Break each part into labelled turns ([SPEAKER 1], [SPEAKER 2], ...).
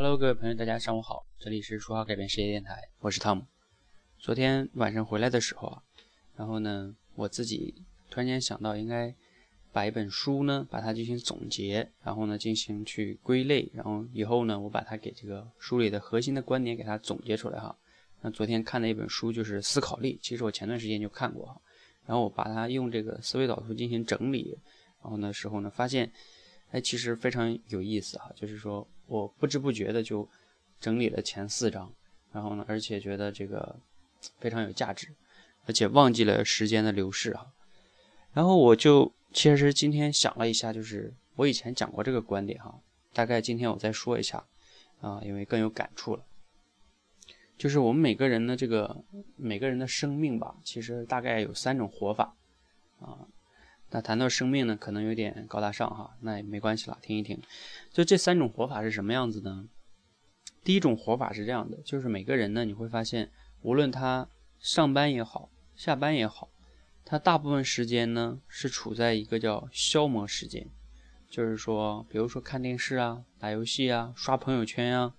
[SPEAKER 1] Hello，各位朋友，大家上午好，这里是说好改变世界电台，我是汤姆。昨天晚上回来的时候啊，然后呢，我自己突然间想到，应该把一本书呢，把它进行总结，然后呢，进行去归类，然后以后呢，我把它给这个书里的核心的观点给它总结出来哈。那昨天看的一本书就是《思考力》，其实我前段时间就看过哈，然后我把它用这个思维导图进行整理，然后呢时候呢发现，哎，其实非常有意思哈，就是说。我不知不觉的就整理了前四章，然后呢，而且觉得这个非常有价值，而且忘记了时间的流逝哈。然后我就其实今天想了一下，就是我以前讲过这个观点哈，大概今天我再说一下啊，因为更有感触了。就是我们每个人的这个每个人的生命吧，其实大概有三种活法啊。那谈到生命呢，可能有点高大上哈，那也没关系了，听一听。就这三种活法是什么样子呢？第一种活法是这样的，就是每个人呢，你会发现，无论他上班也好，下班也好，他大部分时间呢是处在一个叫消磨时间，就是说，比如说看电视啊、打游戏啊、刷朋友圈啊，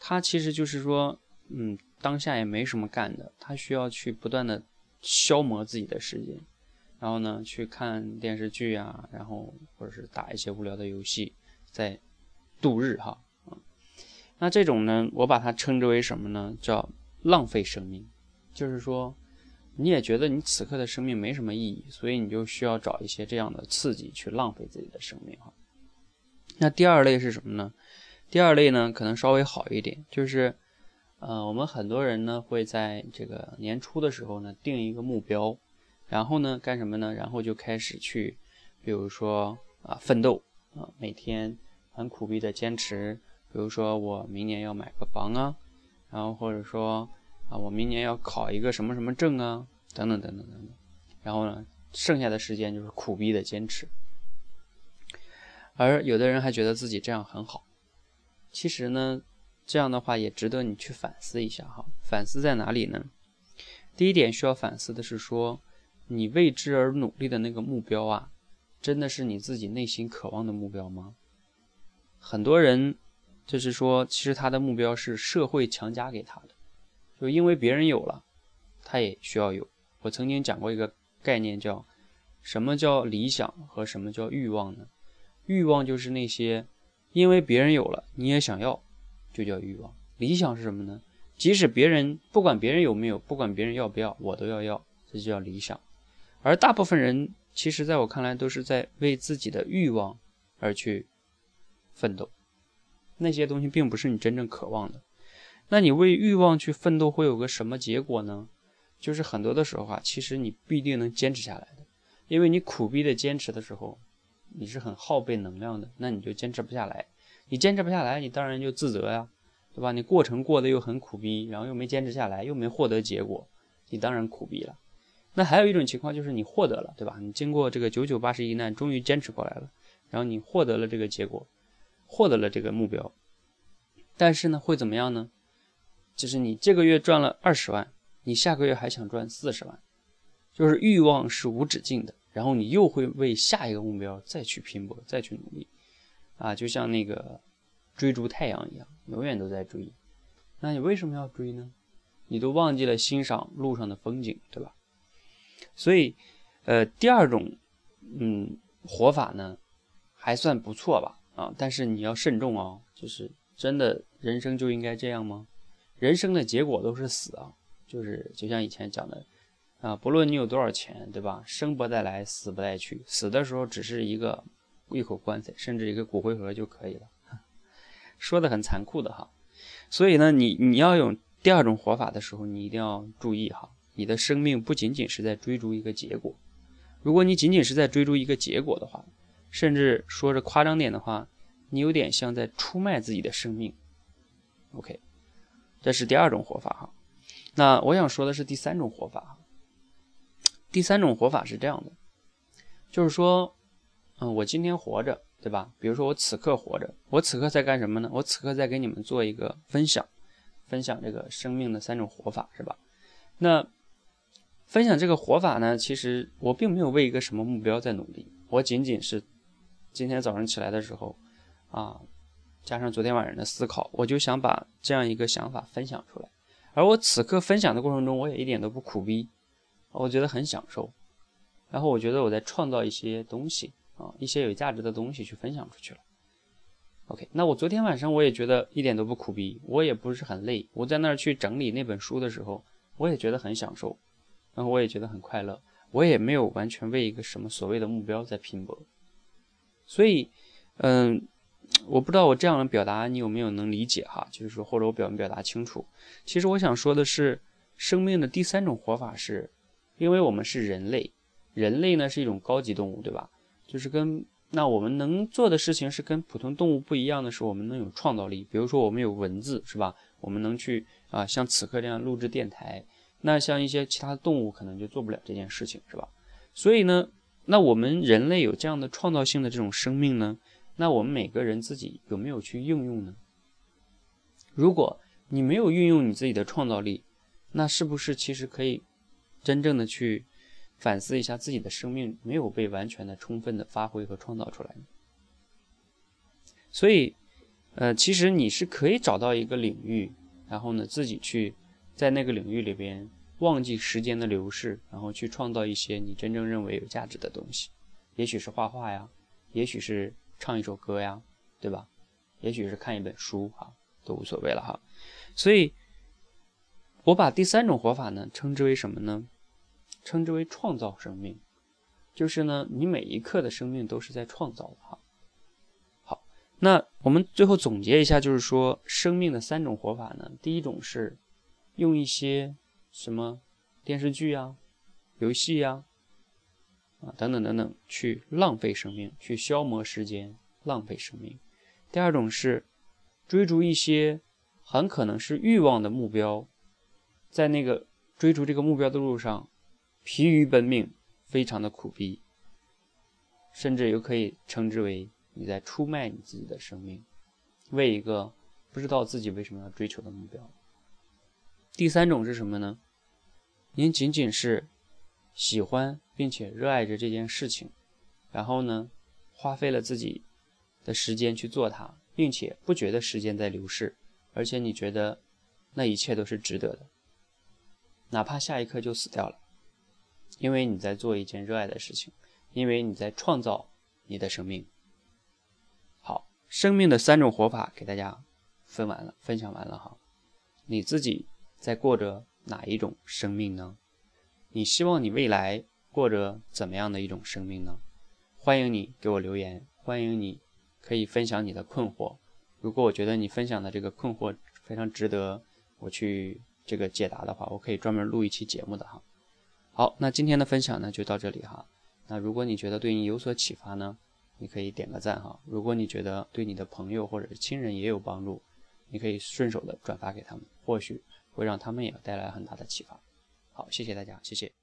[SPEAKER 1] 他其实就是说，嗯，当下也没什么干的，他需要去不断的消磨自己的时间。然后呢，去看电视剧啊，然后或者是打一些无聊的游戏，在度日哈啊。那这种呢，我把它称之为什么呢？叫浪费生命。就是说，你也觉得你此刻的生命没什么意义，所以你就需要找一些这样的刺激去浪费自己的生命哈。那第二类是什么呢？第二类呢，可能稍微好一点，就是呃，我们很多人呢会在这个年初的时候呢定一个目标。然后呢，干什么呢？然后就开始去，比如说啊，奋斗啊，每天很苦逼的坚持。比如说我明年要买个房啊，然后或者说啊，我明年要考一个什么什么证啊，等等等等等等。然后呢，剩下的时间就是苦逼的坚持。而有的人还觉得自己这样很好，其实呢，这样的话也值得你去反思一下哈。反思在哪里呢？第一点需要反思的是说。你为之而努力的那个目标啊，真的是你自己内心渴望的目标吗？很多人就是说，其实他的目标是社会强加给他的，就因为别人有了，他也需要有。我曾经讲过一个概念，叫什么叫理想和什么叫欲望呢？欲望就是那些因为别人有了你也想要，就叫欲望。理想是什么呢？即使别人不管别人有没有，不管别人要不要，我都要要，这就叫理想。而大部分人，其实在我看来，都是在为自己的欲望而去奋斗。那些东西并不是你真正渴望的。那你为欲望去奋斗，会有个什么结果呢？就是很多的时候啊，其实你不一定能坚持下来的。因为你苦逼的坚持的时候，你是很耗费能量的，那你就坚持不下来。你坚持不下来，你当然就自责呀，对吧？你过程过得又很苦逼，然后又没坚持下来，又没获得结果，你当然苦逼了。那还有一种情况就是你获得了，对吧？你经过这个九九八十一难，终于坚持过来了，然后你获得了这个结果，获得了这个目标。但是呢，会怎么样呢？就是你这个月赚了二十万，你下个月还想赚四十万，就是欲望是无止境的。然后你又会为下一个目标再去拼搏，再去努力，啊，就像那个追逐太阳一样，永远都在追。那你为什么要追呢？你都忘记了欣赏路上的风景，对吧？所以，呃，第二种，嗯，活法呢，还算不错吧，啊，但是你要慎重哦，就是真的人生就应该这样吗？人生的结果都是死啊，就是就像以前讲的，啊，不论你有多少钱，对吧？生不带来，死不带去，死的时候只是一个一口棺材，甚至一个骨灰盒就可以了，说的很残酷的哈。所以呢，你你要用第二种活法的时候，你一定要注意哈。你的生命不仅仅是在追逐一个结果，如果你仅仅是在追逐一个结果的话，甚至说着夸张点的话，你有点像在出卖自己的生命。OK，这是第二种活法哈。那我想说的是第三种活法。第三种活法是这样的，就是说，嗯，我今天活着，对吧？比如说我此刻活着，我此刻在干什么呢？我此刻在给你们做一个分享，分享这个生命的三种活法，是吧？那。分享这个活法呢，其实我并没有为一个什么目标在努力，我仅仅是今天早上起来的时候，啊，加上昨天晚上的思考，我就想把这样一个想法分享出来。而我此刻分享的过程中，我也一点都不苦逼，我觉得很享受。然后我觉得我在创造一些东西啊，一些有价值的东西去分享出去了。OK，那我昨天晚上我也觉得一点都不苦逼，我也不是很累。我在那儿去整理那本书的时候，我也觉得很享受，然后我也觉得很快乐。我也没有完全为一个什么所谓的目标在拼搏。所以，嗯。我不知道我这样的表达你有没有能理解哈？就是说，或者我表没表达清楚？其实我想说的是，生命的第三种活法是，因为我们是人类，人类呢是一种高级动物，对吧？就是跟那我们能做的事情是跟普通动物不一样的是，我们能有创造力。比如说，我们有文字，是吧？我们能去啊，像此刻这样录制电台。那像一些其他的动物可能就做不了这件事情，是吧？所以呢，那我们人类有这样的创造性的这种生命呢？那我们每个人自己有没有去应用呢？如果你没有运用你自己的创造力，那是不是其实可以真正的去反思一下自己的生命没有被完全的、充分的发挥和创造出来呢？所以，呃，其实你是可以找到一个领域，然后呢，自己去在那个领域里边忘记时间的流逝，然后去创造一些你真正认为有价值的东西，也许是画画呀，也许是。唱一首歌呀，对吧？也许是看一本书哈，都无所谓了哈。所以，我把第三种活法呢，称之为什么呢？称之为创造生命，就是呢，你每一刻的生命都是在创造的哈。好，那我们最后总结一下，就是说，生命的三种活法呢，第一种是用一些什么电视剧呀、游戏呀。啊，等等等等，去浪费生命，去消磨时间，浪费生命。第二种是追逐一些很可能是欲望的目标，在那个追逐这个目标的路上疲于奔命，非常的苦逼，甚至又可以称之为你在出卖你自己的生命，为一个不知道自己为什么要追求的目标。第三种是什么呢？您仅仅是。喜欢并且热爱着这件事情，然后呢，花费了自己的时间去做它，并且不觉得时间在流逝，而且你觉得那一切都是值得的，哪怕下一刻就死掉了，因为你在做一件热爱的事情，因为你在创造你的生命。好，生命的三种活法给大家分完了，分享完了哈，你自己在过着哪一种生命呢？你希望你未来过着怎么样的一种生命呢？欢迎你给我留言，欢迎你可以分享你的困惑。如果我觉得你分享的这个困惑非常值得我去这个解答的话，我可以专门录一期节目的哈。好，那今天的分享呢就到这里哈。那如果你觉得对你有所启发呢，你可以点个赞哈。如果你觉得对你的朋友或者是亲人也有帮助，你可以顺手的转发给他们，或许会让他们也带来很大的启发。好，谢谢大家，谢谢。